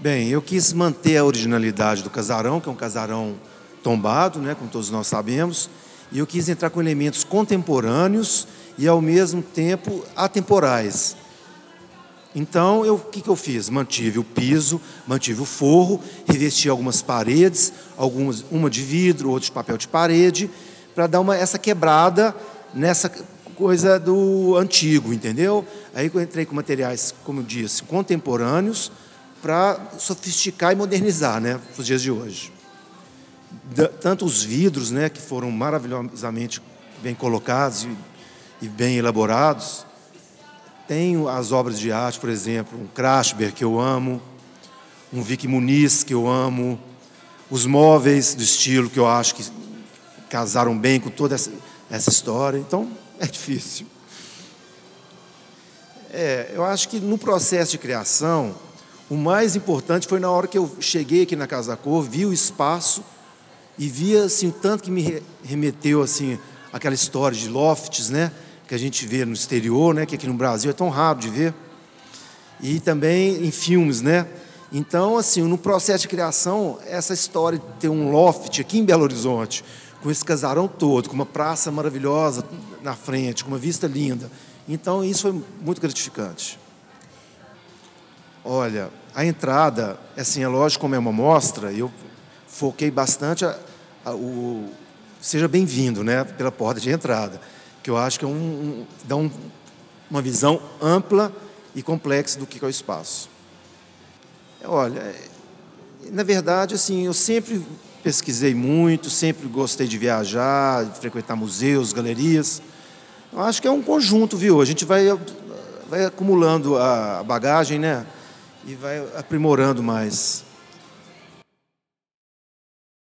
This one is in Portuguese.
Bem, eu quis manter a originalidade do casarão, que é um casarão tombado, né, como todos nós sabemos, e eu quis entrar com elementos contemporâneos e, ao mesmo tempo, atemporais. Então, o que, que eu fiz? Mantive o piso, mantive o forro, revesti algumas paredes, algumas, uma de vidro, outra de papel de parede, para dar uma, essa quebrada nessa coisa do antigo, entendeu? Aí eu entrei com materiais, como eu disse, contemporâneos, para sofisticar e modernizar, né, os dias de hoje. Tanto os vidros, né, que foram maravilhosamente bem colocados e, e bem elaborados. Tenho as obras de arte, por exemplo, um Krashberg, que eu amo, um Vic Muniz, que eu amo, os móveis do estilo, que eu acho que casaram bem com toda essa, essa história. Então, é difícil. É, eu acho que no processo de criação, o mais importante foi na hora que eu cheguei aqui na Casa da Cor, vi o espaço e via assim, tanto que me remeteu assim aquela história de lofts, né, que a gente vê no exterior, né, que aqui no Brasil é tão raro de ver. E também em filmes, né? Então, assim, no processo de criação, essa história de ter um loft aqui em Belo Horizonte, com esse casarão todo, com uma praça maravilhosa na frente, com uma vista linda. Então, isso foi muito gratificante. Olha, a entrada, assim, é lógico, como é uma mostra, eu foquei bastante a, a, o seja bem-vindo, né, pela porta de entrada, que eu acho que é um, um dá um, uma visão ampla e complexa do que é o espaço. Olha, é, na verdade, assim, eu sempre pesquisei muito, sempre gostei de viajar, de frequentar museus, galerias. Eu acho que é um conjunto, viu? A gente vai, vai acumulando a bagagem, né? E vai aprimorando mais.